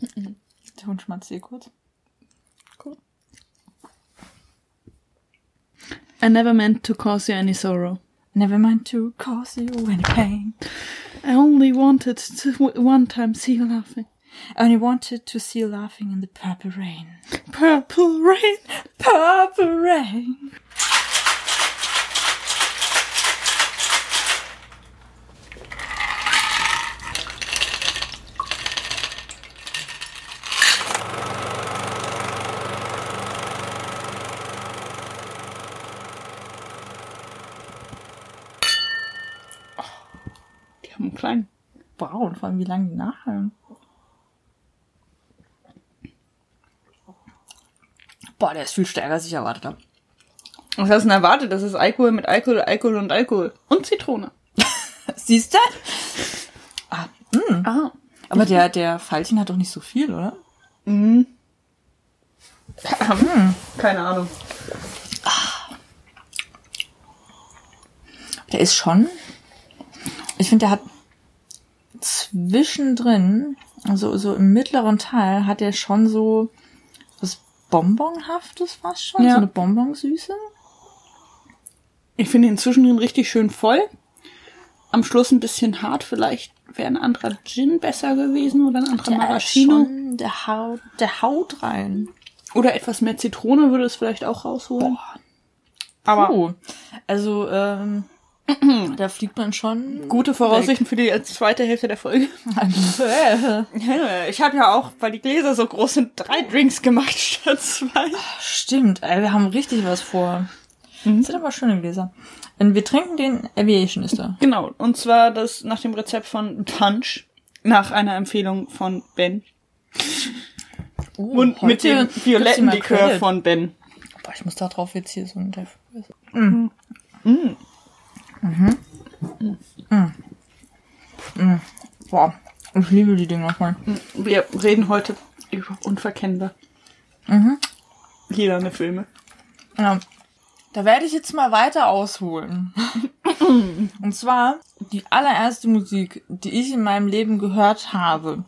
Der Hund schmatzt hier kurz. I never meant to cause you any sorrow. Never meant to cause you any pain. I only wanted to one time see you laughing. I only wanted to see you laughing in the purple rain. Purple rain. Purple rain. Vor allem wie lange die nachhallen. Boah, der ist viel stärker, als ich erwartet habe. Was hast du denn erwartet? Das ist Alkohol mit Alkohol, Alkohol und Alkohol. Und Zitrone. Siehst du? Ah, mh. Ah. Aber der, der Veilchen hat doch nicht so viel, oder? Keine Ahnung. Der ist schon. Ich finde, der hat zwischendrin, also so im mittleren Teil, hat er schon so was Bonbonhaftes fast schon. Ja. So eine Bonbonsüße. Ich finde ihn zwischendrin richtig schön voll. Am Schluss ein bisschen hart. Vielleicht wäre ein anderer Gin besser gewesen oder ein anderer Der, Maraschino. der, haut, der haut rein. Oder etwas mehr Zitrone würde es vielleicht auch rausholen. Aber Oh. Also, ähm, da fliegt man schon. gute Voraussichten für die zweite Hälfte der Folge. Ich habe ja auch, weil die Gläser so groß sind, drei Drinks gemacht statt zwei. Stimmt, ey, wir haben richtig was vor. Das sind aber schöne Gläser. Und wir trinken den Aviation ist da. Genau, und zwar das nach dem Rezept von Punch, nach einer Empfehlung von Ben. und mit dem violetten Likör von Ben. Boah, ich muss da drauf jetzt hier so ein Teil. Mm. Mm. Boah, ich liebe die Dinger voll. Wir reden heute über Unverkennbar. Lilane Filme. Ja. Da werde ich jetzt mal weiter ausholen. Und zwar die allererste Musik, die ich in meinem Leben gehört habe,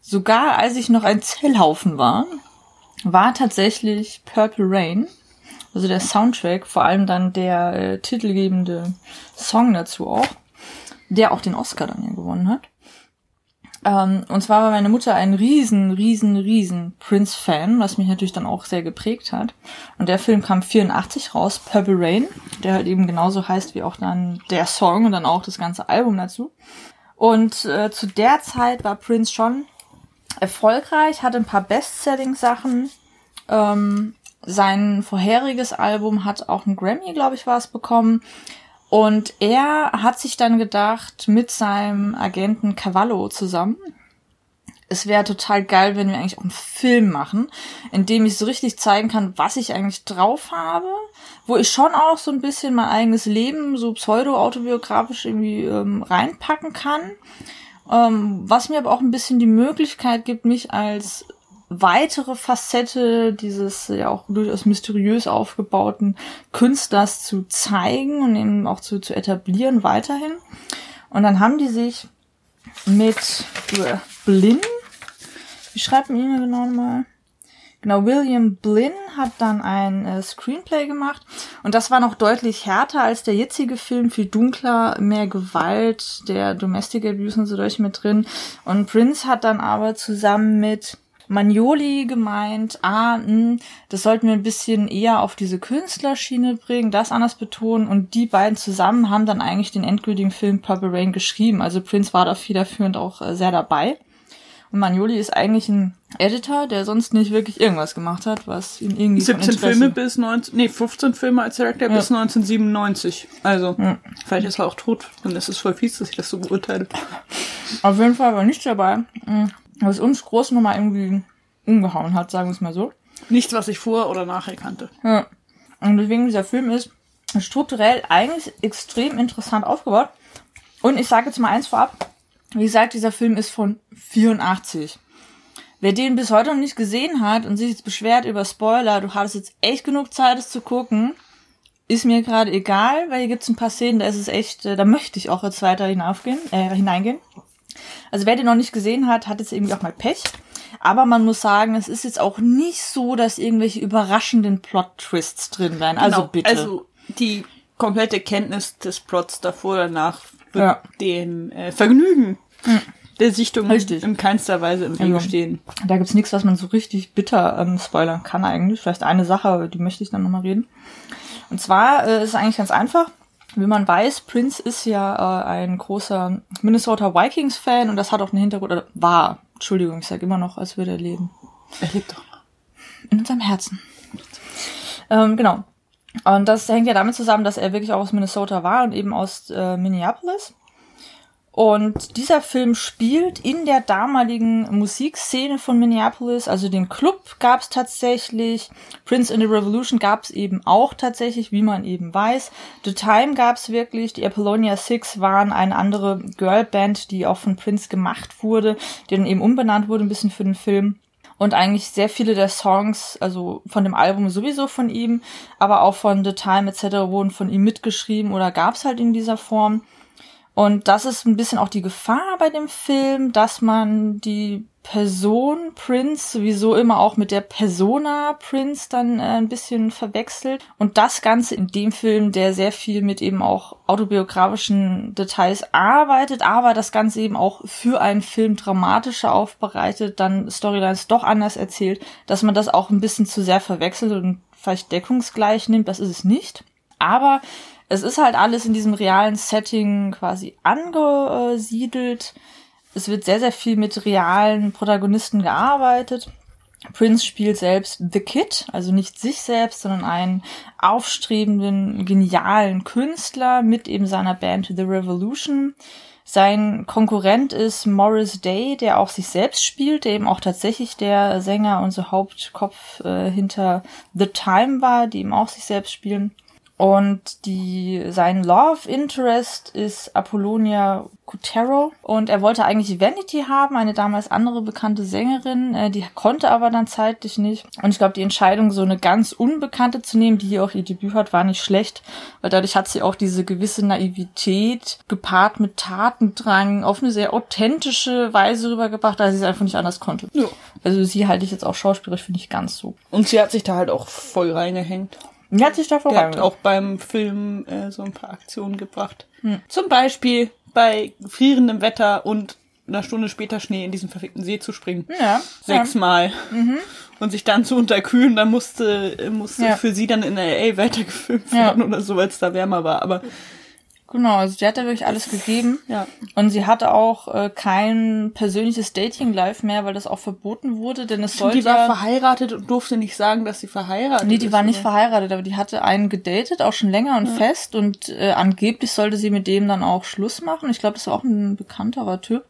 sogar als ich noch ein Zellhaufen war, war tatsächlich Purple Rain. Also der Soundtrack, vor allem dann der äh, titelgebende Song dazu auch, der auch den Oscar dann ja gewonnen hat. Ähm, und zwar war meine Mutter ein riesen, riesen, riesen Prince-Fan, was mich natürlich dann auch sehr geprägt hat. Und der Film kam 84 raus, Purple Rain, der halt eben genauso heißt wie auch dann der Song und dann auch das ganze Album dazu. Und äh, zu der Zeit war Prince schon erfolgreich, hatte ein paar Bestselling-Sachen. Ähm, sein vorheriges Album hat auch einen Grammy, glaube ich, war es bekommen. Und er hat sich dann gedacht, mit seinem Agenten Cavallo zusammen, es wäre total geil, wenn wir eigentlich auch einen Film machen, in dem ich so richtig zeigen kann, was ich eigentlich drauf habe, wo ich schon auch so ein bisschen mein eigenes Leben so pseudo-autobiografisch irgendwie ähm, reinpacken kann, ähm, was mir aber auch ein bisschen die Möglichkeit gibt, mich als weitere Facette dieses ja auch durchaus mysteriös aufgebauten Künstlers zu zeigen und eben auch zu, zu etablieren weiterhin. Und dann haben die sich mit äh, Blinn, wie schreibt man ihn genau nochmal? Genau, William Blinn hat dann ein äh, Screenplay gemacht und das war noch deutlich härter als der jetzige Film, viel dunkler, mehr Gewalt, der Domestic Abuse und so durch mit drin. Und Prince hat dann aber zusammen mit Magnoli gemeint, ah, mh, das sollten wir ein bisschen eher auf diese Künstlerschiene bringen, das anders betonen und die beiden zusammen haben dann eigentlich den endgültigen Film Purple Rain geschrieben. Also Prince war da federführend auch äh, sehr dabei. Und Magnoli ist eigentlich ein Editor, der sonst nicht wirklich irgendwas gemacht hat, was ihn irgendwie von 17 Interesse- Filme bis 19, nee, 15 Filme als Director bis 1997. Also, vielleicht ist er auch tot. Und das ist voll fies, dass ich das so beurteile. Auf jeden Fall war nichts dabei, was uns groß nochmal irgendwie umgehauen hat, sagen wir es mal so. Nichts, was ich vor- oder nachher kannte. Ja. Und deswegen dieser Film ist strukturell eigentlich extrem interessant aufgebaut. Und ich sage jetzt mal eins vorab. Wie gesagt, dieser Film ist von 84. Wer den bis heute noch nicht gesehen hat und sich jetzt beschwert über Spoiler, du hattest jetzt echt genug Zeit, es zu gucken, ist mir gerade egal, weil hier gibt's ein paar Szenen, da ist es echt, äh, da möchte ich auch jetzt weiter hinaufgehen, äh, hineingehen. Also wer den noch nicht gesehen hat, hat jetzt irgendwie auch mal Pech. Aber man muss sagen, es ist jetzt auch nicht so, dass irgendwelche überraschenden Plot-Twists drin wären. Also Genau, bitte. Also die komplette Kenntnis des Plots davor danach wird Ja. dem äh, Vergnügen der Sichtung Richtig. in keinster Weise im Wege Also, stehen. Da gibt's nichts, was man so richtig bitter ähm, spoilern kann eigentlich. Vielleicht eine Sache, die möchte ich dann nochmal reden. Und zwar äh, ist es eigentlich ganz einfach. Wie man weiß, Prince ist ja äh, ein großer Minnesota Vikings-Fan und das hat auch einen Hintergrund, oder war, Entschuldigung, ich sage immer noch, als würde er leben. Er lebt doch noch. In unserem Herzen. Ähm, genau. Und das hängt ja damit zusammen, dass er wirklich auch aus Minnesota war und eben aus äh, Minneapolis. Und dieser Film spielt in der damaligen Musikszene von Minneapolis, also den Club gab es tatsächlich, Prince in the Revolution gab es eben auch tatsächlich, wie man eben weiß. The Time gab es wirklich, die Apollonia Six waren eine andere Girlband, die auch von Prince gemacht wurde, die dann eben umbenannt wurde ein bisschen für den Film. Und eigentlich sehr viele der Songs, also von dem Album sowieso von ihm, aber auch von The Time etc. wurden von ihm mitgeschrieben oder gab es halt in dieser Form. Und das ist ein bisschen auch die Gefahr bei dem Film, dass man die Person Prince sowieso immer auch mit der Persona Prince dann äh, ein bisschen verwechselt. Und das Ganze in dem Film, der sehr viel mit eben auch autobiografischen Details arbeitet, aber das Ganze eben auch für einen Film dramatischer aufbereitet, dann Storylines doch anders erzählt, dass man das auch ein bisschen zu sehr verwechselt und vielleicht deckungsgleich nimmt. Das ist es nicht. Aber es ist halt alles in diesem realen Setting quasi angesiedelt. Es wird sehr, sehr viel mit realen Protagonisten gearbeitet. Prince spielt selbst The Kid, also nicht sich selbst, sondern einen aufstrebenden, genialen Künstler mit eben seiner Band The Revolution. Sein Konkurrent ist Morris Day, der auch sich selbst spielt, der eben auch tatsächlich der Sänger und so Hauptkopf äh, hinter The Time war, die eben auch sich selbst spielen. Und die, sein Love Interest ist Apollonia Cotero. Und er wollte eigentlich Vanity haben, eine damals andere bekannte Sängerin. Äh, die konnte aber dann zeitlich nicht. Und ich glaube, die Entscheidung, so eine ganz Unbekannte zu nehmen, die hier auch ihr Debüt hat, war nicht schlecht. Weil dadurch hat sie auch diese gewisse Naivität gepaart mit Tatendrang auf eine sehr authentische Weise rübergebracht, da sie es einfach nicht anders konnte. Ja. Also sie halte ich jetzt auch schauspielerisch für nicht ganz so. Und sie hat sich da halt auch voll reingehängt. Die hat sich da Der hat auch beim Film äh, so ein paar Aktionen gebracht. Zum Beispiel bei frierendem Wetter und einer Stunde später Schnee in diesen verfickten See zu springen. Ja. Sechsmal. Und sich dann zu unterkühlen, dann musste, musste Ja. für sie dann in L.A. weitergefilmt Ja. werden oder so, weil es da wärmer war. Aber Genau, also sie hat da wirklich alles gegeben. ja. Und sie hatte auch äh, kein persönliches Dating-Life mehr, weil das auch verboten wurde, denn es sollte Die war ja... verheiratet und durfte nicht sagen, dass sie verheiratet Nee, die ist. war nicht oder? verheiratet, aber die hatte einen gedatet, auch schon länger und fest. Und äh, angeblich sollte sie mit dem dann auch Schluss machen. Ich glaube, das war auch ein bekannterer Typ.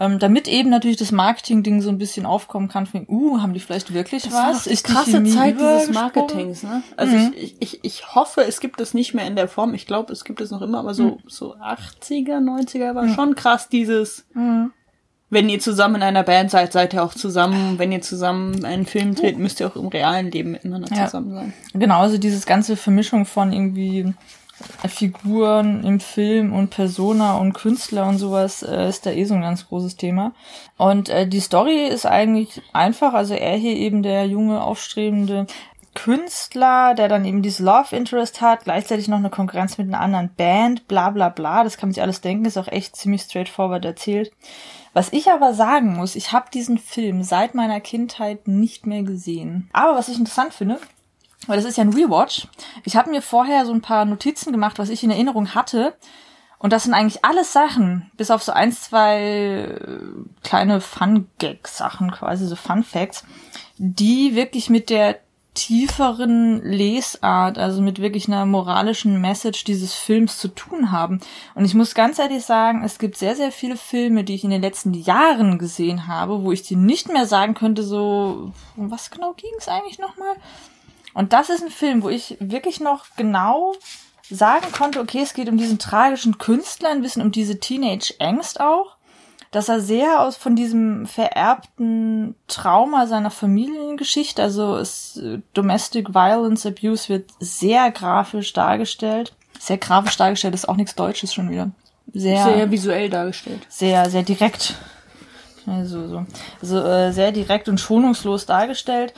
Ähm, damit eben natürlich das Marketing-Ding so ein bisschen aufkommen kann, von, uh, haben die vielleicht wirklich Das was? die Ist die krasse Chemie Zeit dieses? Marketings, ne? Also ich, ich, ich hoffe, es gibt es nicht mehr in der Form. Ich glaube, es gibt es noch immer, aber so, so 80er, 90er war schon krass dieses, wenn ihr zusammen in einer Band seid, seid ihr auch zusammen. Wenn ihr zusammen einen Film dreht, müsst ihr auch im realen Leben miteinander Ja. zusammen sein. Genau, also dieses ganze Vermischung von irgendwie Figuren im Film und Persona und Künstler und sowas äh, ist da eh so ein ganz großes Thema. Und äh, die Story ist eigentlich einfach, also er hier eben der junge, aufstrebende Künstler, der dann eben dieses Love Interest hat, gleichzeitig noch eine Konkurrenz mit einer anderen Band, bla bla bla, das kann man sich alles denken, ist auch echt ziemlich straightforward erzählt. Was ich aber sagen muss, ich habe diesen Film seit meiner Kindheit nicht mehr gesehen. Aber was ich interessant finde, weil das ist ja ein Rewatch. Ich habe mir vorher so ein paar Notizen gemacht, was ich in Erinnerung hatte. Und das sind eigentlich alles Sachen, bis auf so ein, zwei äh, kleine Fun-Gag-Sachen, quasi so Fun-Facts, die wirklich mit der tieferen Lesart, also mit wirklich einer moralischen Message dieses Films zu tun haben. Und ich muss ganz ehrlich sagen, es gibt sehr, sehr viele Filme, die ich in den letzten Jahren gesehen habe, wo ich dir nicht mehr sagen könnte, so, um was genau ging es eigentlich nochmal? Und das ist ein Film, wo ich wirklich noch genau sagen konnte, okay, es geht um diesen tragischen Künstler, ein bisschen um diese Teenage-Angst auch, dass er sehr aus von diesem vererbten Trauma seiner Familiengeschichte, also es, äh, Domestic Violence Abuse wird sehr grafisch dargestellt. Sehr grafisch dargestellt ist auch nichts Deutsches schon wieder. Sehr, Sehr sehr, visuell dargestellt. sehr, direkt. Also, so, also äh, sehr direkt und schonungslos dargestellt.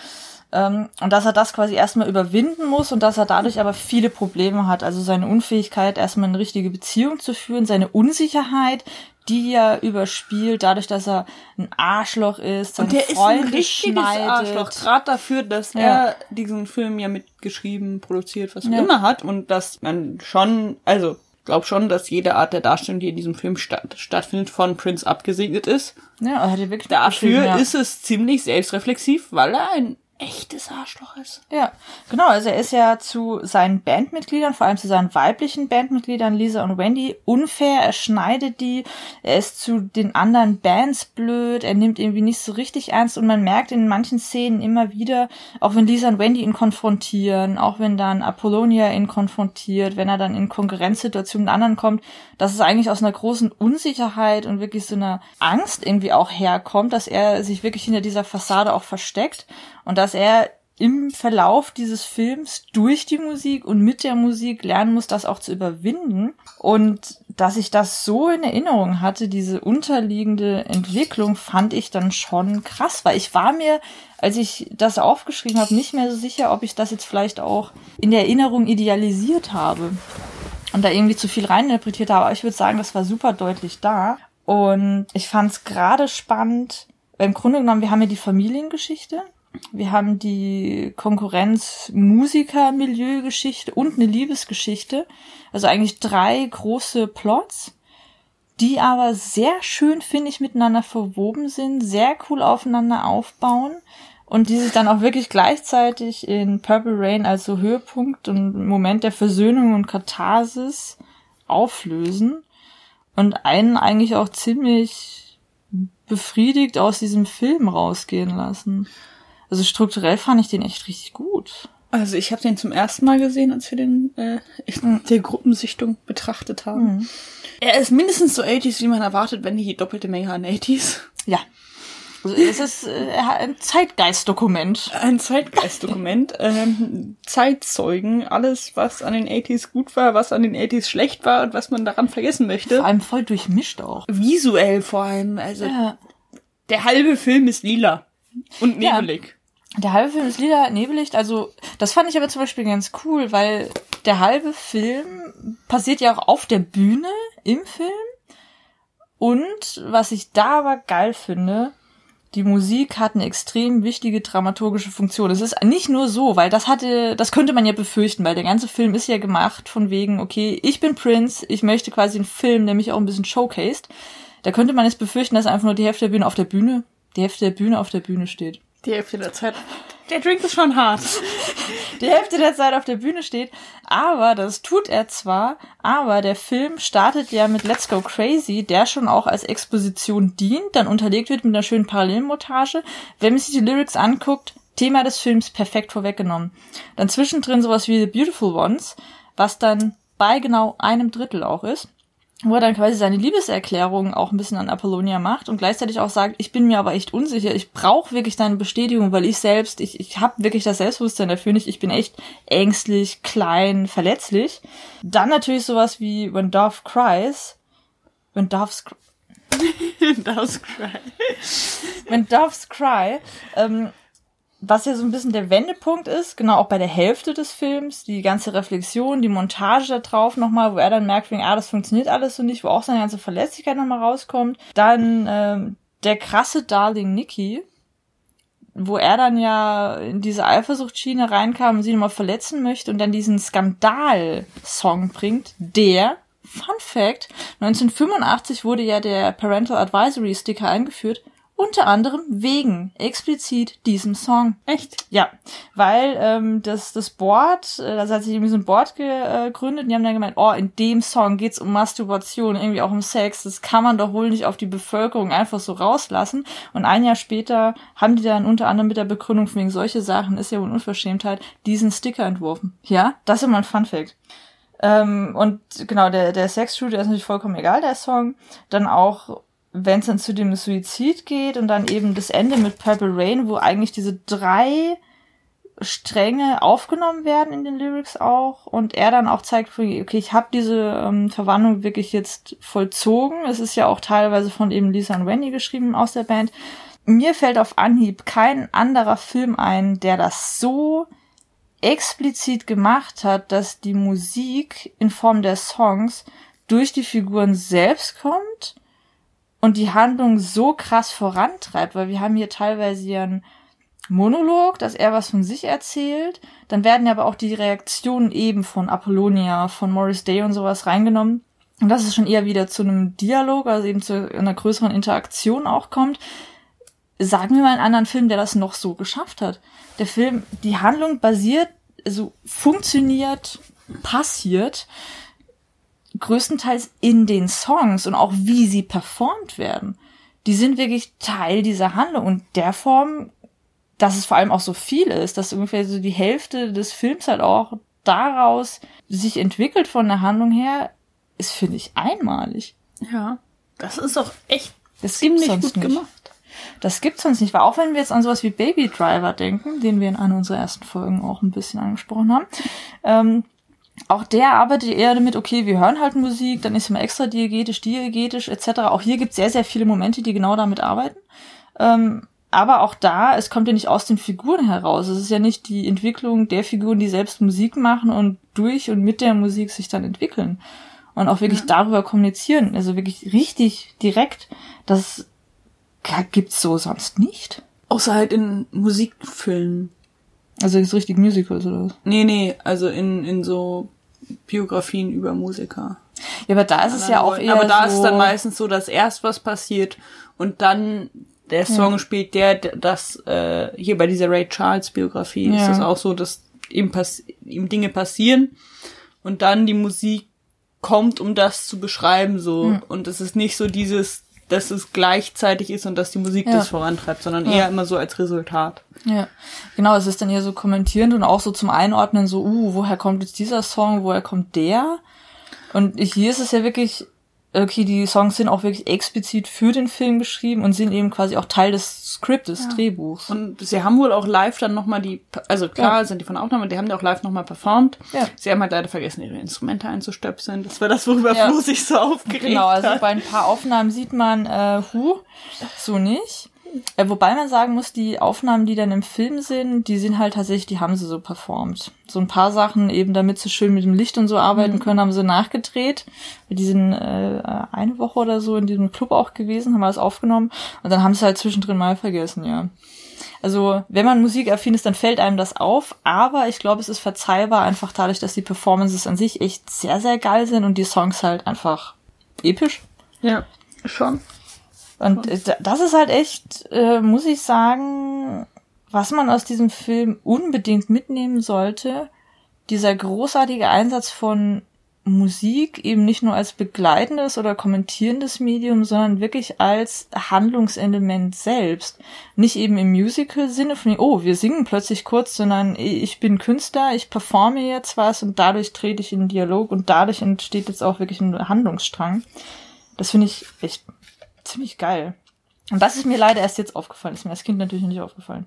Ähm, und dass er das quasi erstmal überwinden muss und dass er dadurch aber viele Probleme hat. Also seine Unfähigkeit, erstmal eine richtige Beziehung zu führen, seine Unsicherheit, die er überspielt, dadurch, dass er ein Arschloch ist, seine Und der Freunde ist ein richtiges schneidet. Arschloch, gerade dafür, dass Ja. er diesen Film ja mitgeschrieben, produziert, was auch Ja. immer hat und dass man schon, also glaub schon, dass jede Art der Darstellung, die in diesem Film statt, stattfindet, von Prince abgesegnet ist. Ja, er hat ja wirklich Dafür ja. ist es ziemlich selbstreflexiv, weil er ein echtes Arschloch ist. Ja, genau. Also er ist ja zu seinen Bandmitgliedern, vor allem zu seinen weiblichen Bandmitgliedern Lisa und Wendy, unfair. Er schneidet die. Er ist zu den anderen Bands blöd. Er nimmt irgendwie nicht so richtig ernst und man merkt in manchen Szenen immer wieder, auch wenn Lisa und Wendy ihn konfrontieren, auch wenn dann Apollonia ihn konfrontiert, wenn er dann in Konkurrenzsituationen mit anderen kommt, dass es eigentlich aus einer großen Unsicherheit und wirklich so einer Angst irgendwie auch herkommt, dass er sich wirklich hinter dieser Fassade auch versteckt und dass er im Verlauf dieses Films durch die Musik und mit der Musik lernen muss, das auch zu überwinden. Und dass ich das so in Erinnerung hatte, diese unterliegende Entwicklung, fand ich dann schon krass, weil ich war mir, als ich das aufgeschrieben habe, nicht mehr so sicher, ob ich das jetzt vielleicht auch in der Erinnerung idealisiert habe und da irgendwie zu viel reininterpretiert habe. Aber ich würde sagen, das war super deutlich da. Und ich fand es gerade spannend, weil im Grunde genommen, wir haben ja die Familiengeschichte, wir haben die Konkurrenz-Musiker-Milieu-Geschichte und eine Liebesgeschichte. Also eigentlich drei große Plots, die aber sehr schön, finde ich, miteinander verwoben sind, sehr cool aufeinander aufbauen und die sich dann auch wirklich gleichzeitig in Purple Rain als so Höhepunkt und Moment der Versöhnung und Katharsis auflösen und einen eigentlich auch ziemlich befriedigt aus diesem Film rausgehen lassen. Also strukturell fand ich den echt richtig gut. Also ich habe den zum ersten Mal gesehen, als wir den äh, in der Gruppensichtung betrachtet haben. Er ist mindestens so 80s, wie man erwartet, wenn die doppelte Menge an 80s. Ja. Also es ist äh, ein Zeitgeistdokument. Ein Zeitgeistdokument, ähm, Zeitzeugen, alles, was an den 80s gut war, was an den 80s schlecht war und was man daran vergessen möchte. Vor allem voll durchmischt auch. Visuell vor allem, also Ja. der halbe Film ist lila und Ja. Der halbe Film ist lila, nebelig. Also, das fand ich aber zum Beispiel ganz cool, weil der halbe Film passiert ja auch auf der Bühne im Film. Und was ich da aber geil finde, die Musik hat eine extrem wichtige dramaturgische Funktion. Es ist nicht nur so, weil das hatte, das könnte man ja befürchten, weil der ganze Film ist ja gemacht von wegen, okay, ich bin Prince, ich möchte quasi einen Film, der mich auch ein bisschen showcased. Da könnte man jetzt befürchten, dass einfach nur die Hälfte der Bühne auf der Bühne, die Hälfte der Bühne auf der Bühne steht. Die Hälfte der Zeit. Der Drink ist schon hart. die Hälfte der Zeit auf der Bühne steht. Aber das tut er zwar, aber der Film startet ja mit Let's Go Crazy, der schon auch als Exposition dient, dann unterlegt wird mit einer schönen Parallelmontage. Wenn man sich die Lyrics anguckt, Thema des Films perfekt vorweggenommen. Dann zwischendrin sowas wie The Beautiful Ones, was dann bei genau einem Drittel auch ist wo er dann quasi seine Liebeserklärung auch ein bisschen an Apollonia macht und gleichzeitig auch sagt, ich bin mir aber echt unsicher, ich brauche wirklich deine Bestätigung, weil ich selbst, ich, ich habe wirklich das Selbstbewusstsein dafür nicht, ich bin echt ängstlich, klein, verletzlich. Dann natürlich sowas wie When Dove Cries, When Doves, cr- Das cry. When Doves Cry, ähm, was ja so ein bisschen der Wendepunkt ist, genau auch bei der Hälfte des Films, die ganze Reflexion, die Montage da drauf nochmal, wo er dann merkt, wegen, ah, das funktioniert alles so nicht, wo auch seine ganze Verletzlichkeit nochmal rauskommt. Dann ähm, der krasse Darling Nicky, wo er dann ja in diese Eifersuchtsschiene reinkam und sie nochmal verletzen möchte und dann diesen Skandal-Song bringt, der Fun Fact, 1985 wurde ja der Parental Advisory Sticker eingeführt, unter anderem wegen explizit diesem Song. Echt? Ja, weil ähm, das, das Board, äh, das hat sich irgendwie so ein Board gegründet und die haben dann gemeint, oh, in dem Song geht's um Masturbation, irgendwie auch um Sex, das kann man doch wohl nicht auf die Bevölkerung einfach so rauslassen. Und ein Jahr später haben die dann unter anderem mit der Begründung wegen solche Sachen, ist ja wohl Unverschämtheit, diesen Sticker entworfen. Ja, das ist immer ein Fun Fact. Ähm, und genau, der, der Sex-Shooter ist natürlich vollkommen egal, der Song. Dann auch, wenn es dann zu dem Suizid geht und dann eben das Ende mit Purple Rain, wo eigentlich diese drei Stränge aufgenommen werden in den Lyrics auch und er dann auch zeigt, okay, ich habe diese ähm, Verwandlung wirklich jetzt vollzogen. Es ist ja auch teilweise von eben Lisa und Wendy geschrieben aus der Band. Mir fällt auf Anhieb kein anderer Film ein, der das so explizit gemacht hat, dass die Musik in Form der Songs durch die Figuren selbst kommt und die Handlung so krass vorantreibt, weil wir haben hier teilweise einen Monolog, dass er was von sich erzählt. Dann werden ja aber auch die Reaktionen eben von Apollonia, von Morris Day und sowas reingenommen. Und das ist schon eher wieder zu einem Dialog, also eben zu einer größeren Interaktion auch kommt. Sagen wir mal einen anderen Film, der das noch so geschafft hat. Der Film, die Handlung basiert, also funktioniert, passiert größtenteils in den Songs und auch wie sie performt werden. Die sind wirklich Teil dieser Handlung und der Form dass es vor allem auch so viel ist, dass ungefähr so die Hälfte des Films halt auch daraus sich entwickelt von der Handlung her, ist, finde ich, einmalig. Ja. Das ist auch echt das ziemlich gut nicht. gemacht. Das gibt's sonst nicht, weil auch wenn wir jetzt an sowas wie Baby Driver denken, den wir in einer unserer ersten Folgen auch ein bisschen angesprochen haben, ähm, auch der arbeitet eher damit, okay, wir hören halt Musik, dann ist immer extra diegetisch, diegetisch etc. Auch hier gibt's sehr, sehr viele Momente, die genau damit arbeiten. Ähm, aber auch da, es kommt ja nicht aus den Figuren heraus. Es ist ja nicht die Entwicklung der Figuren, die selbst Musik machen und durch und mit der Musik sich dann entwickeln. Und auch wirklich ja. darüber kommunizieren. Also wirklich richtig direkt. Das gibt's so sonst nicht. Außer halt in Musikfilmen. Also ist richtig Musicals oder was? Nee, nee, also in, in so Biografien über Musiker. Ja, aber da ist es ja auch eher Aber da so ist dann meistens so, dass erst was passiert und dann der Song ja. spielt der, das, äh, hier bei dieser Ray Charles Biografie ja. ist das auch so, dass ihm, pass ihm Dinge passieren und dann die Musik kommt, um das zu beschreiben, so. Mhm. Und es ist nicht so dieses, dass es gleichzeitig ist und dass die Musik ja. das vorantreibt, sondern eher immer so als Resultat. Ja, genau, es ist dann eher so kommentierend und auch so zum Einordnen, so, uh, woher kommt jetzt dieser Song, woher kommt der? Und hier ist es ja wirklich okay, die Songs sind auch wirklich explizit für den Film geschrieben und sind eben quasi auch Teil des Skriptes, ja. Drehbuchs. Und sie haben wohl auch live dann nochmal die, also klar ja. sind die von Aufnahme, die haben die auch live nochmal performt. Ja. Sie haben halt leider vergessen, ihre Instrumente einzustöpseln. Das war das, worüber ja. Flo sich so aufgeregt Genau, also bei ein paar Aufnahmen sieht man äh, Hu, so nicht. Äh, wobei man sagen muss, die Aufnahmen, die dann im Film sind, die sind halt tatsächlich, die haben sie so performt. So ein paar Sachen, eben damit sie schön mit dem Licht und so arbeiten mhm. können, haben sie nachgedreht. Die sind äh, eine Woche oder so in diesem Club auch gewesen, haben wir das aufgenommen und dann haben sie halt zwischendrin mal vergessen, ja. Also, wenn man musikaffin ist, dann fällt einem das auf, aber ich glaube, es ist verzeihbar einfach dadurch, dass die Performances an sich echt sehr, sehr geil sind und die Songs halt einfach episch. Ja, schon. Und das ist halt echt, äh, muss ich sagen, was man aus diesem Film unbedingt mitnehmen sollte. Dieser großartige Einsatz von Musik eben nicht nur als begleitendes oder kommentierendes Medium, sondern wirklich als Handlungselement selbst. Nicht eben im Musical-Sinne von, oh, wir singen plötzlich kurz, sondern ich bin Künstler, ich performe jetzt was und dadurch trete ich in den Dialog und dadurch entsteht jetzt auch wirklich ein Handlungsstrang. Das finde ich echt ziemlich geil. Und das ist mir leider erst jetzt aufgefallen. Ist mir als Kind natürlich nicht aufgefallen.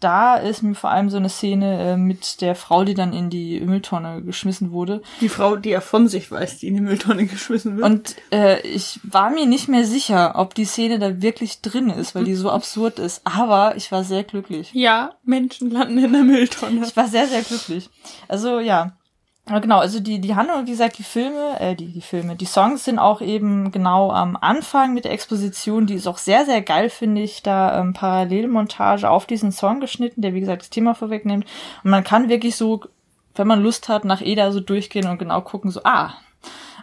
Da ist mir vor allem so eine Szene äh, mit der Frau, die dann in die Mülltonne geschmissen wurde. Die Frau, die er von sich weiß, die in die Mülltonne geschmissen wird. Und äh, ich war mir nicht mehr sicher, ob die Szene da wirklich drin ist, weil die so absurd ist. Aber ich war sehr glücklich. Ja, Menschen landen in der Mülltonne. Ich war sehr, sehr glücklich. Also ja, genau, also die, die Handlung, wie gesagt, die Filme, äh, die, die Filme, die Songs sind auch eben genau am Anfang mit der Exposition, die ist auch sehr, sehr geil, finde ich, da ähm, Parallelmontage auf diesen Song geschnitten, der wie gesagt das Thema vorwegnimmt. Und man kann wirklich so, wenn man Lust hat, nach Eda so durchgehen und genau gucken, so, ah,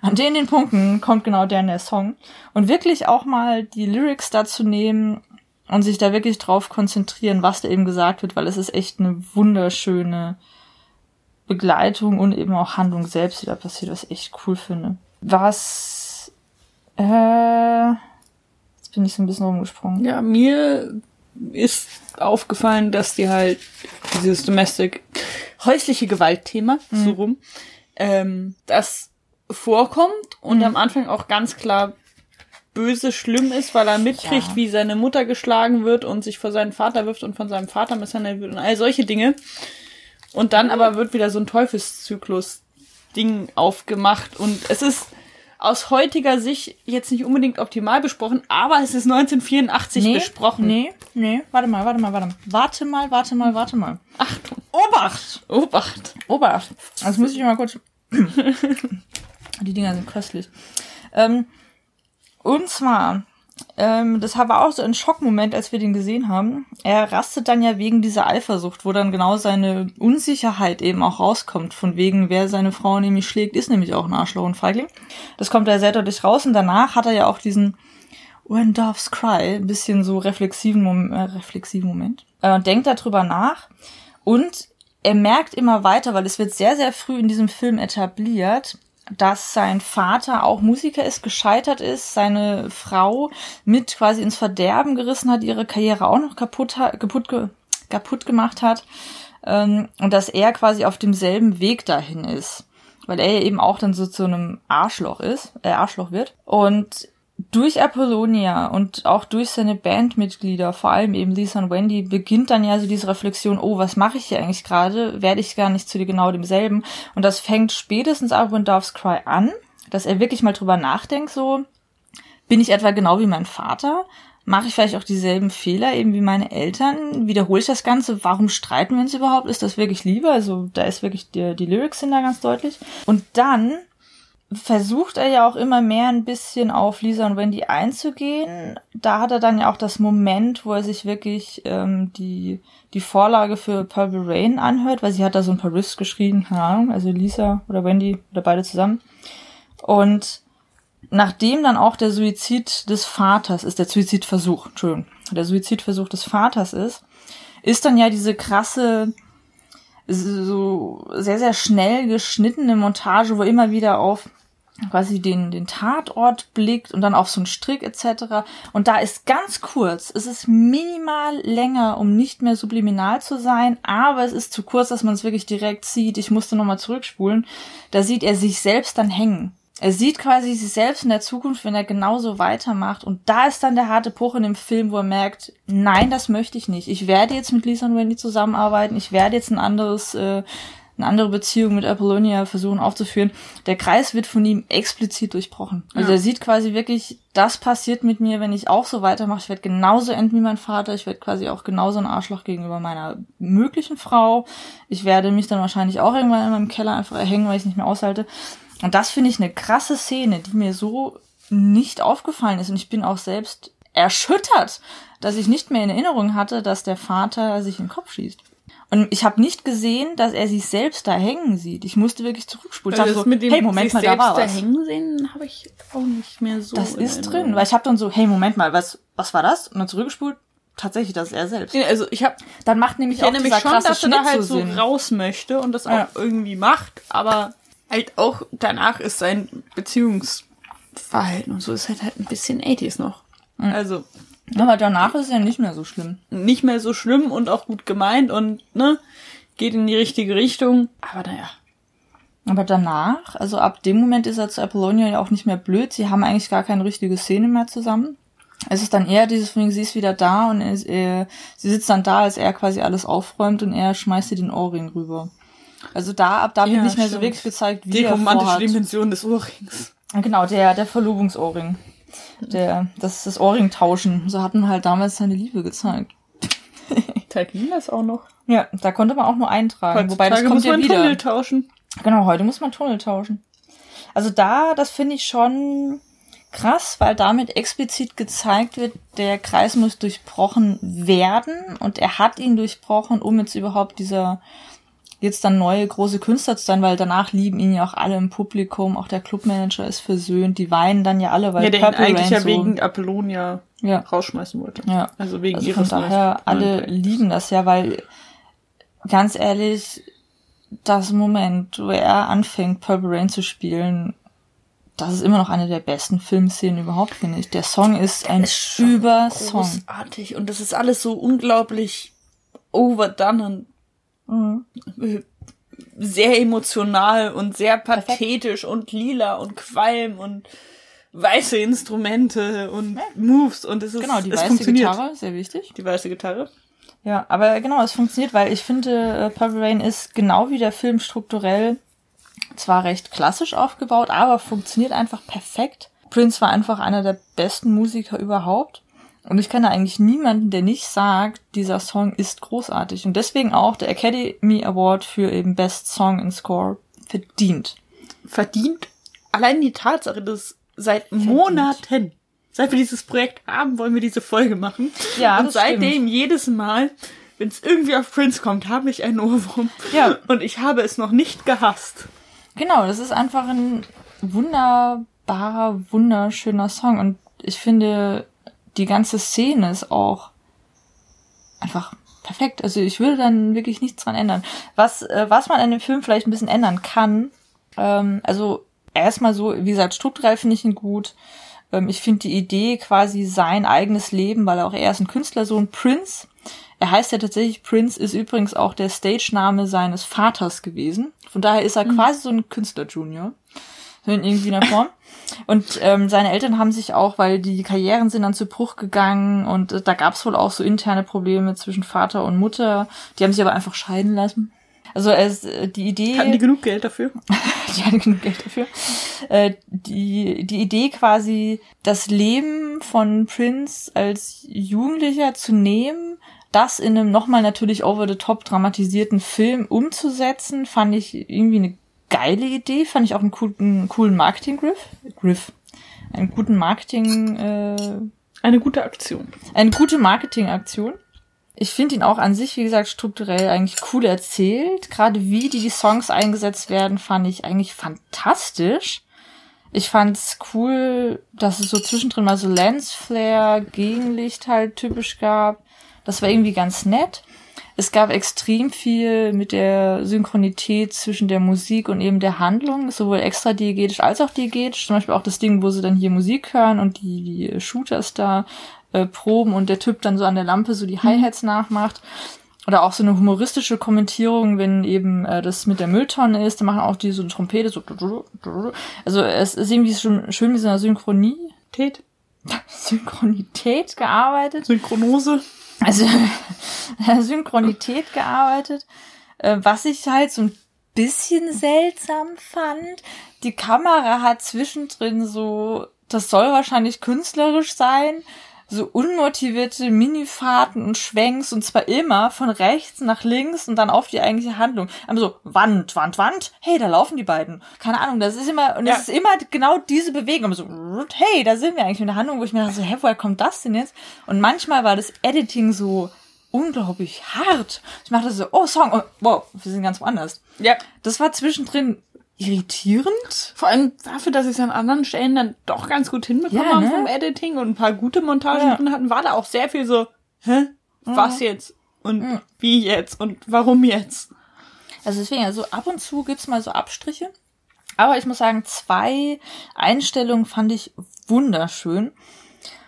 an den den Punkten kommt genau der in der Song. Und wirklich auch mal die Lyrics dazu nehmen und sich da wirklich drauf konzentrieren, was da eben gesagt wird, weil es ist echt eine wunderschöne Begleitung und eben auch Handlung selbst, die da passiert, was ich echt cool finde. Was, äh, jetzt bin ich so ein bisschen rumgesprungen. Ja, mir ist aufgefallen, dass die halt dieses Domestic, häusliche Gewaltthema, mhm. so rum, ähm, das vorkommt und mhm. am Anfang auch ganz klar böse schlimm ist, weil er mitkriegt, Ja. wie seine Mutter geschlagen wird und sich vor seinen Vater wirft und von seinem Vater misshandelt wird und all solche Dinge. Und dann aber wird wieder so ein Teufelszyklus-Ding aufgemacht und es ist aus heutiger Sicht jetzt nicht unbedingt optimal besprochen, aber es ist 1984 besprochen. Nee, nee, warte mal, warte mal, warte mal. Warte mal, warte mal, warte mal. Achtung. Obacht! Obacht. Obacht! Das muss ich mal kurz. Die Dinger sind köstlich. Ähm, und zwar, ähm, das war auch so ein Schockmoment, als wir den gesehen haben. Er rastet dann ja wegen dieser Eifersucht, wo dann genau seine Unsicherheit eben auch rauskommt. Von wegen, wer seine Frau nämlich schlägt, ist nämlich auch ein Arschloch und Feigling. Das kommt da sehr deutlich raus. Und danach hat er ja auch diesen When Doves Cry, ein bisschen so reflexiven, Mom äh, reflexiven Moment. Äh, und denkt darüber nach. Und er merkt immer weiter, weil es wird sehr, sehr früh in diesem Film etabliert, dass sein Vater auch Musiker ist, gescheitert ist, seine Frau mit quasi ins Verderben gerissen hat, ihre Karriere auch noch kaputt, kaputt, kaputt gemacht hat. Ähm, und dass er quasi auf demselben Weg dahin ist. Weil er ja eben auch dann so zu einem Arschloch ist, äh, Arschloch wird. Und durch Apollonia und auch durch seine Bandmitglieder, vor allem eben Lisa und Wendy, beginnt dann ja so diese Reflexion, oh, was mache ich hier eigentlich gerade? Werde ich gar nicht zu genau demselben? Und das fängt spätestens ab When Doves Cry an, dass er wirklich mal drüber nachdenkt, so, bin ich etwa genau wie mein Vater? Mache ich vielleicht auch dieselben Fehler eben wie meine Eltern? Wiederhole ich das Ganze? Warum streiten wir uns überhaupt? Ist das wirklich Liebe? Also da ist wirklich, die, die Lyrics sind da ganz deutlich. Und dann versucht er ja auch immer mehr ein bisschen auf Lisa und Wendy einzugehen. Da hat er dann ja auch das Moment, wo er sich wirklich ähm, die, die Vorlage für Purple Rain anhört, weil sie hat da so ein paar Riffs geschrieben, keine Ahnung, also Lisa oder Wendy oder beide zusammen. Und nachdem dann auch der Suizid des Vaters ist, der Suizidversuch, Entschuldigung, der Suizidversuch des Vaters ist, ist dann ja diese krasse, so sehr, sehr schnell geschnittene Montage, wo immer wieder auf quasi den, den Tatort blickt und dann auf so einen Strick etc. Und da ist ganz kurz, es ist minimal länger, um nicht mehr subliminal zu sein, aber es ist zu kurz, dass man es wirklich direkt sieht. Ich musste nochmal zurückspulen. Da sieht er sich selbst dann hängen. Er sieht quasi sich selbst in der Zukunft, wenn er genauso weitermacht. Und da ist dann der harte Bruch in dem Film, wo er merkt, nein, das möchte ich nicht. Ich werde jetzt mit Lisa und Wendy zusammenarbeiten. Ich werde jetzt ein anderes, äh, eine andere Beziehung mit Apollonia versuchen aufzuführen. Der Kreis wird von ihm explizit durchbrochen. Also Ja. er sieht quasi wirklich, das passiert mit mir, wenn ich auch so weitermache. Ich werde genauso enden wie mein Vater. Ich werde quasi auch genauso ein Arschloch gegenüber meiner möglichen Frau. Ich werde mich dann wahrscheinlich auch irgendwann in meinem Keller einfach erhängen, weil ich es nicht mehr aushalte. Und das finde ich eine krasse Szene, die mir so nicht aufgefallen ist. Und ich bin auch selbst erschüttert, dass ich nicht mehr in Erinnerung hatte, dass der Vater sich in den Kopf schießt. Und ich habe nicht gesehen, dass er sich selbst da hängen sieht. Ich musste wirklich zurückspulen. Ich Also dachte das mit dem hey, Moment mal, da war was. da hängen sehen, habe ich auch nicht mehr so. Das ist drin, weil ich habe dann so, hey, Moment mal, was, was war das? Und dann zurückgespult, tatsächlich, das ist er selbst. Also ich habe Dann macht nämlich ich auch dieser mich schon, krasse dass er Schnitt da halt so so Sinn. raus möchte und das auch Ja. irgendwie macht, aber halt auch danach ist sein Beziehungsverhalten und so ist halt halt ein bisschen 80s noch. Mhm. Also Aber danach ist ja nicht mehr so schlimm. nicht mehr so schlimm und auch gut gemeint und ne, geht in die richtige Richtung, aber naja. Aber danach, also ab dem Moment ist er zu Apollonia ja auch nicht mehr blöd. Sie haben eigentlich gar keine richtige Szene mehr zusammen. Es ist dann eher dieses von sie ist wieder da und er, er, sie sitzt dann da, als er quasi alles aufräumt und er schmeißt ihr den Ohrring rüber. Also da, ab da wird Ja, nicht mehr so stimmt. wirklich gezeigt, wie Die er romantische vorhat. Dimension des Ohrrings. Genau, der, der Verlobungsohrring. Der, das ist das Ohrring-Tauschen. So hatten wir halt damals seine Liebe gezeigt. Teilt das auch noch? Ja, da konnte man auch nur eintragen. Wobei das Heutzutage kommt muss ja man wieder. Tunnel tauschen. Genau, heute muss man Tunnel tauschen. Also da, das finde ich schon krass, weil damit explizit gezeigt wird, der Kreis muss durchbrochen werden und er hat ihn durchbrochen, um jetzt überhaupt dieser jetzt dann neue große Künstler zu sein, weil danach lieben ihn ja auch alle im Publikum, auch der Clubmanager ist versöhnt, die weinen dann ja alle, weil Ja, der ihn Purple eigentlich Rain ja so, wegen Apollonia ja, rausschmeißen wollte. ja. Also wegen Also ihres von daher, alle lieben das ja, weil ganz ehrlich, das Moment, wo er anfängt, Purple Rain zu spielen, das ist immer noch eine der besten Filmszenen überhaupt, finde ich. Der Song ist ein schon Übersong. Großartig. Und das ist alles so unglaublich overdone und Mhm. sehr emotional und sehr pathetisch und lila und Qualm und weiße Instrumente und Moves und es ist Genau, die weiße. Gitarre, sehr wichtig. Die weiße Gitarre. Ja, aber genau, es funktioniert, weil ich finde, äh, Purple Rain ist genau wie der Film strukturell zwar recht klassisch aufgebaut, aber funktioniert einfach perfekt. Prince war einfach einer der besten Musiker überhaupt. Und ich kenne eigentlich niemanden, der nicht sagt, dieser Song ist großartig. Und deswegen auch der Academy Award für eben Best Song and Score verdient. Verdient allein die Tatsache, dass seit Monaten, seit wir dieses Projekt haben, wollen wir diese Folge machen. Ja, und seitdem stimmt. jedes Mal, wenn es irgendwie auf Prince kommt, habe ich einen Ohrwurm. Ja. Und ich habe es noch nicht gehasst. Genau, das ist einfach ein wunderbarer, wunderschöner Song. Und ich finde, die ganze Szene ist auch einfach perfekt. Also ich würde dann wirklich nichts dran ändern. Was, äh, was man an dem Film vielleicht ein bisschen ändern kann, ähm, also erstmal so, wie gesagt, strukturell finde ich ihn gut. Ähm, ich finde die Idee quasi sein eigenes Leben, weil er auch er ist ein Künstlersohn, Prince. Er heißt ja tatsächlich Prince, ist übrigens auch der Stage-Name seines Vaters gewesen. Von daher ist er quasi so ein Künstler-Junior. So in irgendwie einer Form. Und ähm, seine Eltern haben sich auch, weil die Karrieren sind dann zu Bruch gegangen und äh, da gab es wohl auch so interne Probleme zwischen Vater und Mutter. Die haben sich aber einfach scheiden lassen. Also es, äh, die Idee. Hatten die genug Geld dafür? die hatten genug Geld dafür. Äh, die, die Idee quasi, das Leben von Prince als Jugendlicher zu nehmen, das in einem nochmal natürlich over the top dramatisierten Film umzusetzen, fand ich irgendwie eine geile Idee, fand ich auch einen coolen, coolen Marketing-Griff. Griff. Einen guten Marketing, äh, Eine gute Aktion. eine gute Marketingaktion. Ich finde ihn auch an sich, wie gesagt, strukturell eigentlich cool erzählt. Gerade wie die, die Songs eingesetzt werden, fand ich eigentlich fantastisch. Ich fand's cool, dass es so zwischendrin mal so Lensflare, Gegenlicht halt typisch gab. Das war irgendwie ganz nett. Es gab extrem viel mit der Synchronität zwischen der Musik und eben der Handlung, sowohl extra diegetisch als auch diegetisch. Zum Beispiel auch das Ding, wo sie dann hier Musik hören und die, die Shooters da äh, proben und der Typ dann so an der Lampe so die Hi-Hats nachmacht. Oder auch so eine humoristische Kommentierung, wenn eben äh, das mit der Mülltonne ist, dann machen auch die so eine Trompete so. Also es ist irgendwie schon schön mit so einer Synchronie, Tät. Synchronität gearbeitet Synchronose. also Synchronität gearbeitet, äh, was ich halt so ein bisschen seltsam fand. Die Kamera hat zwischendrin so, das soll wahrscheinlich künstlerisch sein, so unmotivierte Minifahrten und Schwenks und zwar immer von rechts nach links und dann auf die eigentliche Handlung. Aber so Wand, Wand, Wand. Hey, da laufen die beiden. Keine Ahnung, das ist immer und Ja. es ist immer genau diese Bewegung. Aber so hey, da sind wir eigentlich mit der Handlung, wo ich mir dachte, so, hä, woher kommt das denn jetzt? Und manchmal war das Editing so unglaublich hart. Ich machte so, oh Song, oh, wow, wir sind ganz woanders. Ja. Das war zwischendrin irritierend. Vor allem dafür, dass sie es an anderen Stellen dann doch ganz gut hinbekommen Ja, ne? vom Editing und ein paar gute Montagen Ja. drin hatten, war da auch sehr viel so, hä? Was jetzt? Und wie jetzt? Und warum jetzt? Also deswegen, also ab und zu gibt's mal so Abstriche. Aber ich muss sagen, zwei Einstellungen fand ich wunderschön.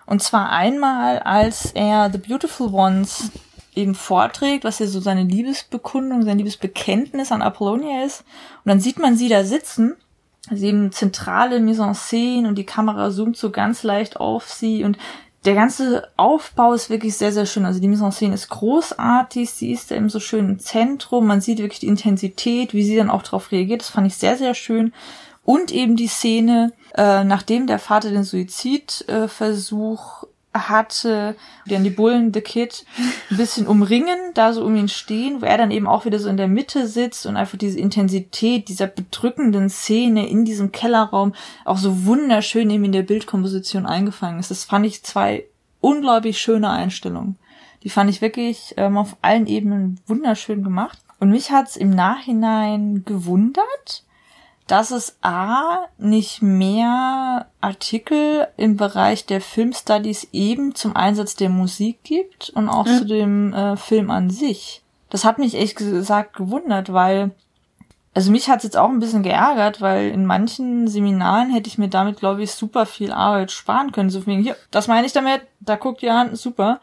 Und zwar einmal, als er The Beautiful Ones eben vorträgt, was ja so seine Liebesbekundung, sein Liebesbekenntnis an Apollonia ist. Und dann sieht man sie da sitzen. Also eben zentrale Mise en scène und die Kamera zoomt so ganz leicht auf sie und der ganze Aufbau ist wirklich sehr, sehr schön. Also die Mise en scène ist großartig, sie ist da eben so schön im Zentrum, man sieht wirklich die Intensität, wie sie dann auch darauf reagiert, das fand ich sehr, sehr schön. Und eben die Szene, äh, nachdem der Vater den Suizidversuch hatte, die dann die Bullen, The Kid, ein bisschen umringen, da so um ihn stehen, wo er dann eben auch wieder so in der Mitte sitzt und einfach diese Intensität dieser bedrückenden Szene in diesem Kellerraum auch so wunderschön eben in der Bildkomposition eingefangen ist. Das fand ich zwei unglaublich schöne Einstellungen. Die fand ich wirklich ähm, auf allen Ebenen wunderschön gemacht. Und mich hat's im Nachhinein gewundert, dass es A nicht mehr Artikel im Bereich der Filmstudies eben zum Einsatz der Musik gibt und auch zu dem äh, Film an sich. Das hat mich echt gesagt gewundert, weil also mich hat's jetzt auch ein bisschen geärgert, weil in manchen Seminaren hätte ich mir damit, glaube ich, super viel Arbeit sparen können. So wegen, hier, das meine ich damit, da guckt ihr an, super.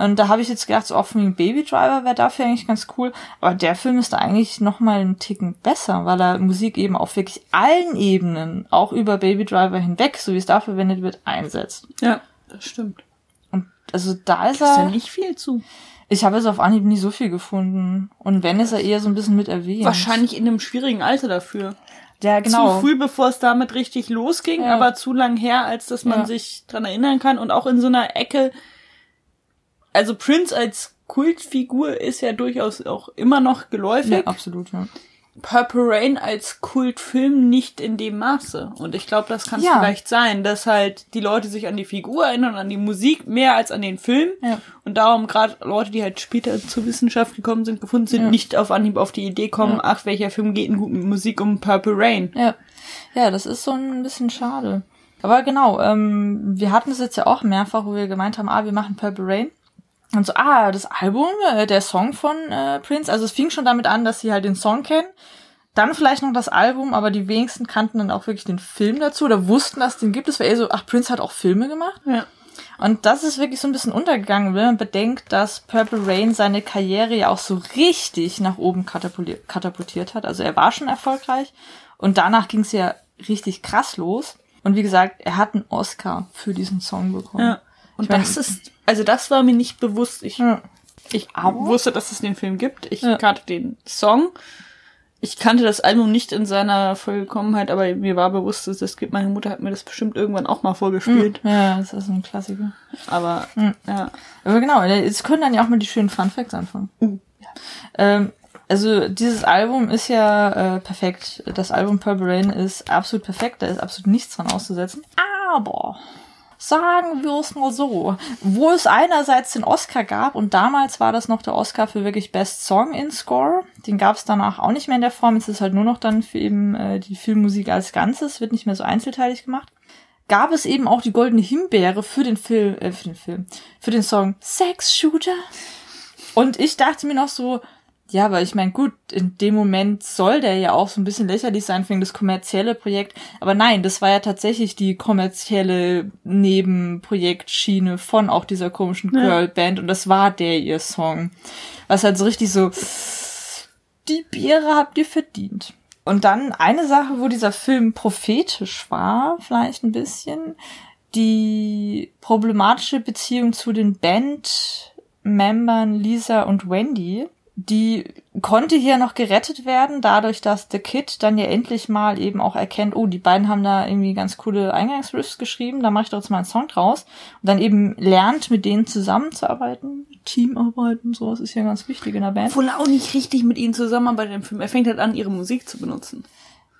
Und da habe ich jetzt gedacht, so auch von Baby Driver wäre dafür eigentlich ganz cool. Aber der Film ist da eigentlich noch mal einen Ticken besser, weil er Musik eben auf wirklich allen Ebenen, auch über Baby Driver hinweg, so wie es da verwendet wird, einsetzt. Ja, das stimmt. Und also da ist Ist er. ja nicht viel zu. Ich habe jetzt auf Anhieb nie so viel gefunden. Und wenn, ist er eher so ein bisschen mit erwähnt. Wahrscheinlich in einem schwierigen Alter dafür. Ja, genau. Zu früh, bevor es damit richtig losging, Ja. aber zu lang her, als dass man Ja. sich dran erinnern kann. Und auch in so einer Ecke, also Prince als Kultfigur ist ja durchaus auch immer noch geläufig. Ja, absolut, ja. Purple Rain als Kultfilm nicht in dem Maße. Und ich glaube, das kann es Ja. vielleicht sein, dass halt die Leute sich an die Figur erinnern, an die Musik mehr als an den Film. Ja. Und darum gerade Leute, die halt später zur Wissenschaft gekommen sind, gefunden sind, Ja. nicht auf Anhieb auf die Idee kommen, ach, welcher Film geht denn gut mit Musik um Purple Rain? Ja. Ja, das ist so ein bisschen schade. Aber genau, ähm, wir hatten es jetzt ja auch mehrfach, wo wir gemeint haben, ah, wir machen Purple Rain. Und so, ah, das Album, äh, der Song von äh, Prince. Also es fing schon damit an, dass sie halt den Song kennen. Dann vielleicht noch das Album, aber die wenigsten kannten dann auch wirklich den Film dazu oder wussten, dass es den gibt. Es war eher so, ach, Prince hat auch Filme gemacht. Ja. Und das ist wirklich so ein bisschen untergegangen, wenn man bedenkt, dass Purple Rain seine Karriere ja auch so richtig nach oben katapultiert, hat. Also er war schon erfolgreich und danach ging es ja richtig krass los. Und wie gesagt, er hat einen Oscar für diesen Song bekommen. Ja. Und Ich das ist, also das war mir nicht bewusst. Ich, Ja. ich Aber- wusste, dass es den Film gibt. Ich Ja. kannte den Song. Ich kannte das Album nicht in seiner Vollkommenheit, aber mir war bewusst, dass es gibt. Meine Mutter hat mir das bestimmt irgendwann auch mal vorgespielt. Ja, das ist ein Klassiker. Aber Mhm. ja. Aber genau, jetzt können dann ja auch mal die schönen Fun Facts anfangen. Ähm, also dieses Album ist ja äh, perfekt. Das Album Purple Rain ist absolut perfekt. Da ist absolut nichts dran auszusetzen. Aber sagen wir es mal so, wo es einerseits den Oscar gab und damals war das noch der Oscar für wirklich Best Song in Score. Den gab es danach auch nicht mehr in der Form. Jetzt ist es halt nur noch dann für eben äh, die Filmmusik als Ganzes, wird nicht mehr so einzelteilig gemacht gab es eben auch die goldene Himbeere für den Film, äh, für den Film, für den Song Sex Shooter. Und ich dachte mir noch so, ja, aber ich meine, gut, in dem Moment soll der ja auch so ein bisschen lächerlich sein wegen das kommerzielle Projekt. Aber nein, das war ja tatsächlich die kommerzielle Nebenprojektschiene von auch dieser komischen Ja. Girlband und das war der ihr Song. Was halt so richtig so, die Biere habt ihr verdient. Und dann eine Sache, wo dieser Film prophetisch war, vielleicht ein bisschen, die problematische Beziehung zu den Bandmembern Lisa und Wendy. Die konnte hier noch gerettet werden, dadurch, dass The Kid dann ja endlich mal eben auch erkennt, oh, die beiden haben da irgendwie ganz coole Eingangsriffs geschrieben, da mache ich doch jetzt mal einen Song draus. Und dann eben lernt, mit denen zusammenzuarbeiten, Teamarbeit und sowas ist ja ganz wichtig in der Band. Obwohl er auch nicht richtig mit ihnen zusammenarbeitet im Film. Er fängt halt an, ihre Musik zu benutzen.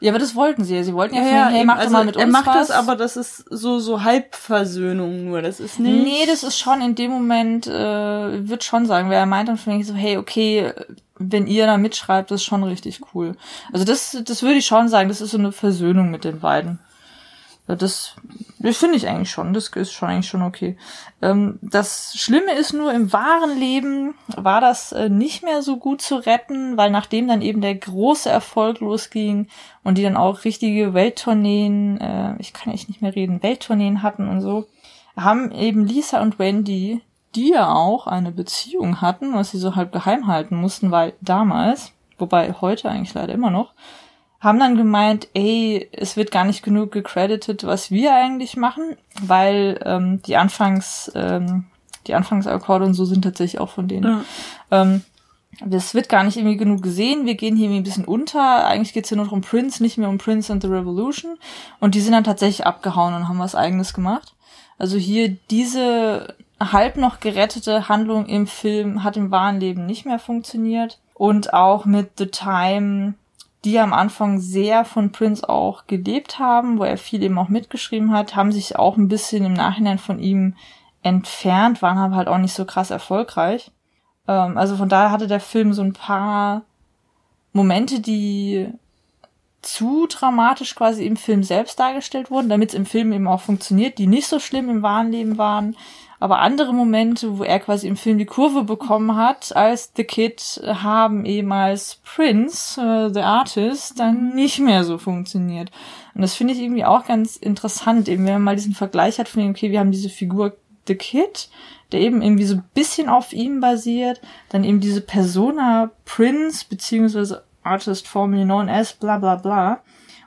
Ja, aber das wollten sie ja. Sie wollten ja, ja hey, eben. mach doch Also mal mit uns Er macht was. das, aber das ist so, so Halbversöhnung nur. Das ist nicht. Nee, das ist schon in dem Moment, äh, wird schon sagen, wer er meint dann schon so, hey, okay, wenn ihr da mitschreibt, das ist schon richtig cool. Also das, das würde ich schon sagen, das ist so eine Versöhnung mit den beiden. Das, das finde ich eigentlich schon. Das ist schon eigentlich schon okay. Ähm, das Schlimme ist nur, im wahren Leben war das äh, nicht mehr so gut zu retten, weil nachdem dann eben der große Erfolg losging und die dann auch richtige Welttourneen, äh, ich kann echt nicht mehr reden, Welttourneen hatten und so, haben eben Lisa und Wendy, die ja auch eine Beziehung hatten, was sie so halb geheim halten mussten, weil damals, wobei heute eigentlich leider immer noch, haben dann gemeint, ey, es wird gar nicht genug gecredited, was wir eigentlich machen, weil ähm, die Anfangs, ähm, die Anfangsakkorde und so sind tatsächlich auch von denen. Ja. Ähm, es wird gar nicht irgendwie genug gesehen, wir gehen hier irgendwie ein bisschen unter. Eigentlich geht's hier nur noch um Prince, nicht mehr um Prince and the Revolution. Und die sind dann tatsächlich abgehauen und haben was eigenes gemacht. Also hier diese halb noch gerettete Handlung im Film hat im wahren Leben nicht mehr funktioniert. Und auch mit The Time, die am Anfang sehr von Prince auch gelebt haben, wo er viel eben auch mitgeschrieben hat, haben sich auch ein bisschen im Nachhinein von ihm entfernt, waren aber halt auch nicht so krass erfolgreich. Ähm, also von daher hatte der Film so ein paar Momente, die zu dramatisch quasi im Film selbst dargestellt wurden, damit es im Film eben auch funktioniert, die nicht so schlimm im wahren Leben waren. Aber andere Momente, wo er quasi im Film die Kurve bekommen hat, als The Kid, haben eben als Prince, äh, The Artist, dann nicht mehr so funktioniert. Und das finde ich irgendwie auch ganz interessant, eben wenn man mal diesen Vergleich hat von, okay, wir haben diese Figur The Kid, der eben irgendwie so ein bisschen auf ihm basiert. Dann eben diese Persona Prince, beziehungsweise Artist formerly known as bla bla bla.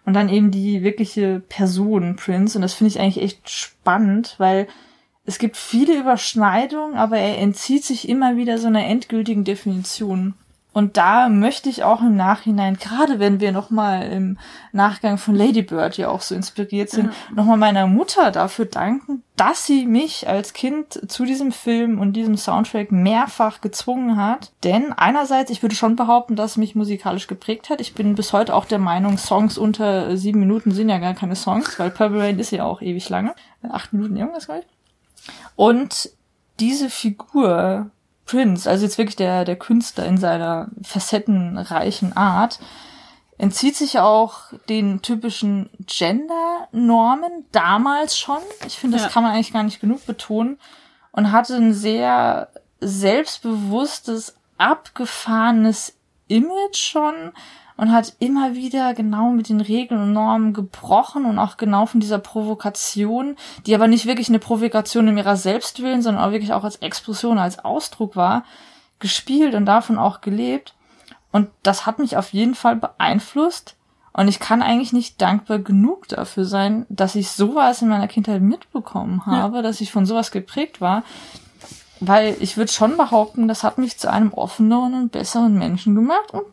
Und dann eben die wirkliche Person Prince. Und das finde ich eigentlich echt spannend, weil es gibt viele Überschneidungen, aber er entzieht sich immer wieder so einer endgültigen Definition. Und da möchte ich auch im Nachhinein, gerade wenn wir nochmal im Nachgang von Lady Bird ja auch so inspiriert sind, mhm. nochmal meiner Mutter dafür danken, dass sie mich als Kind zu diesem Film und diesem Soundtrack mehrfach gezwungen hat. Denn einerseits, ich würde schon behaupten, dass mich musikalisch geprägt hat. Ich bin bis heute auch der Meinung, Songs unter sieben Minuten sind ja gar keine Songs, weil Purple Rain ist ja auch ewig lange. Acht Minuten irgendwas, glaube ich. Und diese Figur Prince, also jetzt wirklich der, der Künstler in seiner facettenreichen Art, entzieht sich auch den typischen Gender-Normen damals schon. Ich finde, das ja. kann man eigentlich gar nicht genug betonen. Und hatte ein sehr selbstbewusstes, abgefahrenes Image schon und hat immer wieder genau mit den Regeln und Normen gebrochen und auch genau von dieser Provokation, die aber nicht wirklich eine Provokation in ihrer Selbstwillen, sondern auch wirklich auch als Expression, als Ausdruck war, gespielt und davon auch gelebt. Und das hat mich auf jeden Fall beeinflusst. Und ich kann eigentlich nicht dankbar genug dafür sein, dass ich sowas in meiner Kindheit mitbekommen habe, ja. dass ich von sowas geprägt war. Weil ich würde schon behaupten, das hat mich zu einem offeneren und besseren Menschen gemacht und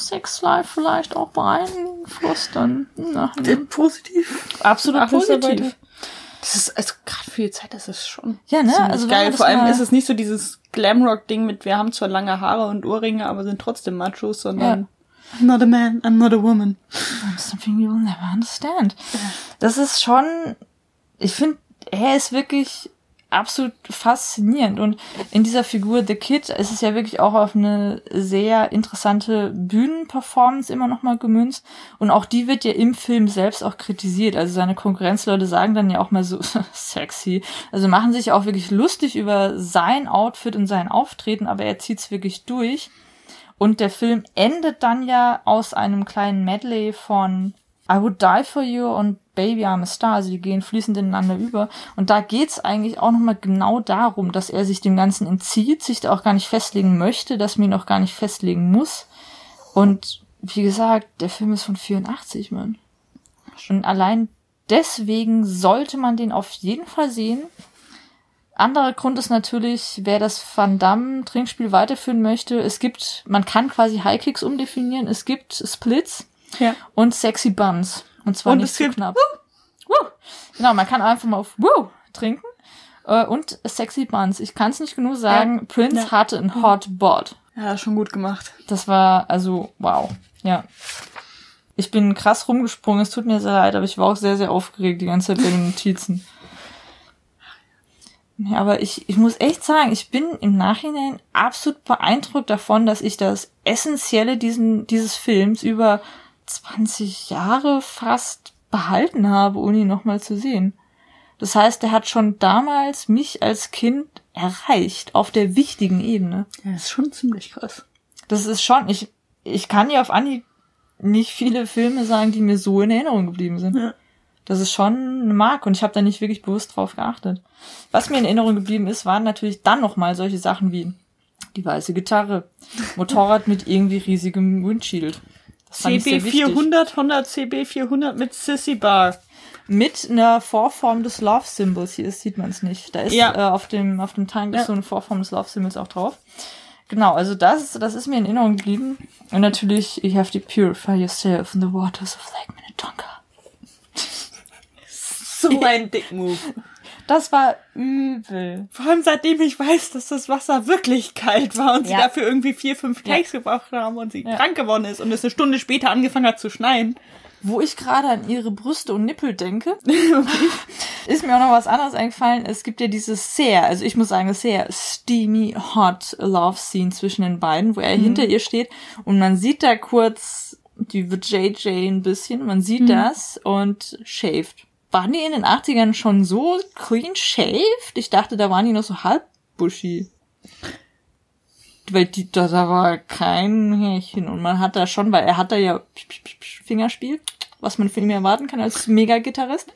mein Sexlife vielleicht auch beeinflusst dann. Na, ne? Positiv. Absolut positiv. Das ist, also gerade für die Zeit ist es schon. Ja, ne? Also geil. Vor allem ist es nicht so dieses Glamrock-Ding mit, wir haben zwar lange Haare und Ohrringe, aber sind trotzdem Machos, sondern ja. I'm not a man, I'm not a woman. Something you will never understand. Das ist schon, ich finde, er ist wirklich absolut faszinierend. Und in dieser Figur The Kid ist es ja wirklich auch auf eine sehr interessante Bühnenperformance immer nochmal gemünzt. Und auch die wird ja im Film selbst auch kritisiert. Also seine Konkurrenzleute sagen dann ja auch mal so sexy. Also machen sich auch wirklich lustig über sein Outfit und sein Auftreten, aber er zieht's wirklich durch. Und der Film endet dann ja aus einem kleinen Medley von I Would Die For You und Baby I'm a Star, also die gehen fließend ineinander über. Und da geht's eigentlich auch nochmal genau darum, dass er sich dem Ganzen entzieht, sich da auch gar nicht festlegen möchte, dass man ihn auch gar nicht festlegen muss. Und wie gesagt, der Film ist von 84, Mann. Und allein deswegen sollte man den auf jeden Fall sehen. Anderer Grund ist natürlich, wer das Van Damme Trinkspiel weiterführen möchte. Es gibt, man kann quasi High Kicks umdefinieren. Es gibt Splits ja. Und Sexy Buns. Und zwar und nicht zu knapp. Woo! Woo! Genau, man kann einfach mal auf Woo trinken. Äh, und Sexy Buns. Ich kann es nicht genug sagen. Ja. Prince ja. hatte ein Hot Bod. Ja, schon gut gemacht. Das war, also, wow. Ja. Ich bin krass rumgesprungen, es tut mir sehr leid, aber ich war auch sehr, sehr aufgeregt die ganze Zeit bei den Notizen. Ja, aber ich, ich muss echt sagen, ich bin im Nachhinein absolut beeindruckt davon, dass ich das Essentielle diesen, dieses Films über 20 Jahre fast behalten habe, ohne ihn nochmal zu sehen. Das heißt, er hat schon damals mich als Kind erreicht, auf der wichtigen Ebene. Ja, ist schon ziemlich krass. Das ist schon, ich, ich kann ja auf Anhieb nicht viele Filme sagen, die mir so in Erinnerung geblieben sind. Ja. Das ist schon eine Marke und ich habe da nicht wirklich bewusst drauf geachtet. Was mir in Erinnerung geblieben ist, waren natürlich dann nochmal solche Sachen wie die weiße Gitarre, Motorrad mit irgendwie riesigem Windshield. CB 400, 100 CB 400 mit Sissy Bar. Mit einer Vorform des Love Symbols. Hier sieht man es nicht. Da ist ja. äh, auf dem, auf dem Tank ja. so eine Vorform des Love Symbols auch drauf. Genau, also das, das ist mir in Erinnerung geblieben. Und natürlich, you have to purify yourself in the waters of Lake Minnetonka. so ein Dick-Move. Das war übel. Vor allem seitdem ich weiß, dass das Wasser wirklich kalt war und ja. sie dafür irgendwie vier, fünf Takes ja. gebraucht haben und sie ja. krank geworden ist und es eine Stunde später angefangen hat zu schneien. Wo ich gerade an ihre Brüste und Nippel denke, ist mir auch noch was anderes eingefallen. Es gibt ja dieses sehr, also ich muss sagen, sehr steamy, hot Love Scene zwischen den beiden, wo er mhm. hinter ihr steht und man sieht da kurz die JJ ein bisschen, man sieht mhm. das und shaved waren die in den 80ern schon so clean shaved? Ich dachte, da waren die noch so halb bushy. Weil die, da, da war kein Härchen. Und man hat da schon, weil er hat da ja Fingerspiel. was man von ihm erwarten kann als Mega-Gitarrist.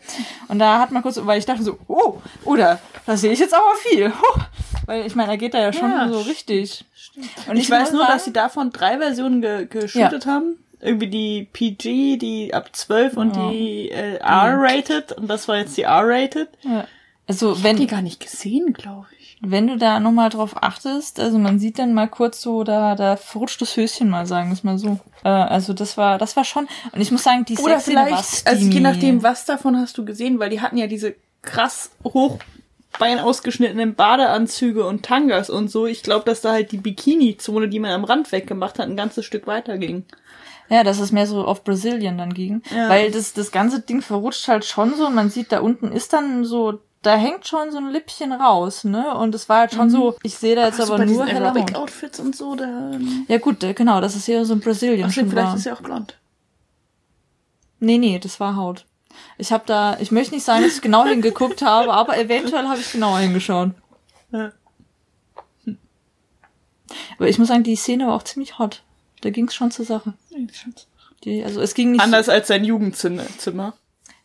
Und da hat man kurz, weil ich dachte so, oh, oder, da sehe ich jetzt aber viel. Huh. Weil ich meine, er geht da ja schon Ja, so richtig. Und ich, weiß muss nur, dass sagen- sie davon drei Versionen ge geshootet haben. Irgendwie die PG, die ab 12 und Ja. die äh, R-rated. Und das war jetzt die R-rated. Ja. Also Die wenn, gar nicht gesehen, glaube ich. wenn du da nochmal drauf achtest, also man sieht dann mal kurz so, da, da verrutscht das Höschen mal, sagen wir es mal so. Äh, also das war, das war schon, und ich muss sagen, die Oder Sexszene vielleicht, also je nachdem, was davon hast du gesehen, weil die hatten ja diese krass hoch Bein ausgeschnittenen Badeanzüge und Tangas und so. Ich glaube, dass da halt die Bikini-Zone, die man am Rand weggemacht hat, ein ganzes Stück weiter ging. Ja, dass es mehr so auf Brasilien dann ging. Ja. Weil das, das ganze Ding verrutscht halt schon so und man sieht, da unten ist dann so, da hängt schon so ein Lippchen raus, ne? Und es war halt schon so, ich sehe da jetzt aber bei nur diesen helle Haut. Aerobic-Outfits und so, da... Ja gut, äh, genau, das ist hier so ein Brasilien Ach stimmt, vielleicht war. ist er auch blond. Nee, nee, das war Haut. Ich habe da, ich möchte nicht sagen, dass ich genau hingeguckt habe, aber eventuell habe ich genauer hingeschaut. Ja. Aber ich muss sagen, die Szene war auch ziemlich hot. Da ging es schon zur Sache. Die, also es ging nicht Anders als sein Jugendzimmer.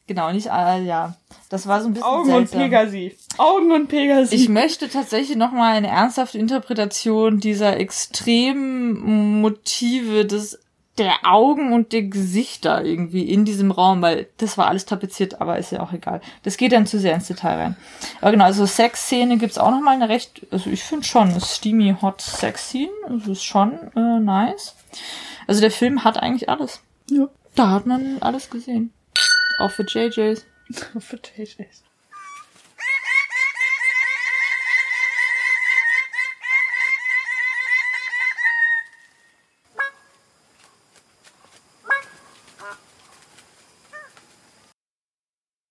genau nicht äh, ja. Das war so ein bisschen Augen und seltsam. Pegasi. Augen und Pegasi. Ich möchte tatsächlich noch mal eine ernsthafte Interpretation dieser extremen Motive des der Augen und der Gesichter irgendwie in diesem Raum, weil das war alles tapeziert, aber ist ja auch egal. Das geht dann zu sehr ins Detail rein. Aber genau, also Sexszene gibt's auch noch mal eine recht, also ich finde schon, eine steamy hot Sexszene, also ist schon äh, nice. Also der Film hat eigentlich alles. Ja. Da hat man alles gesehen. Auch für JJs. Für JJs.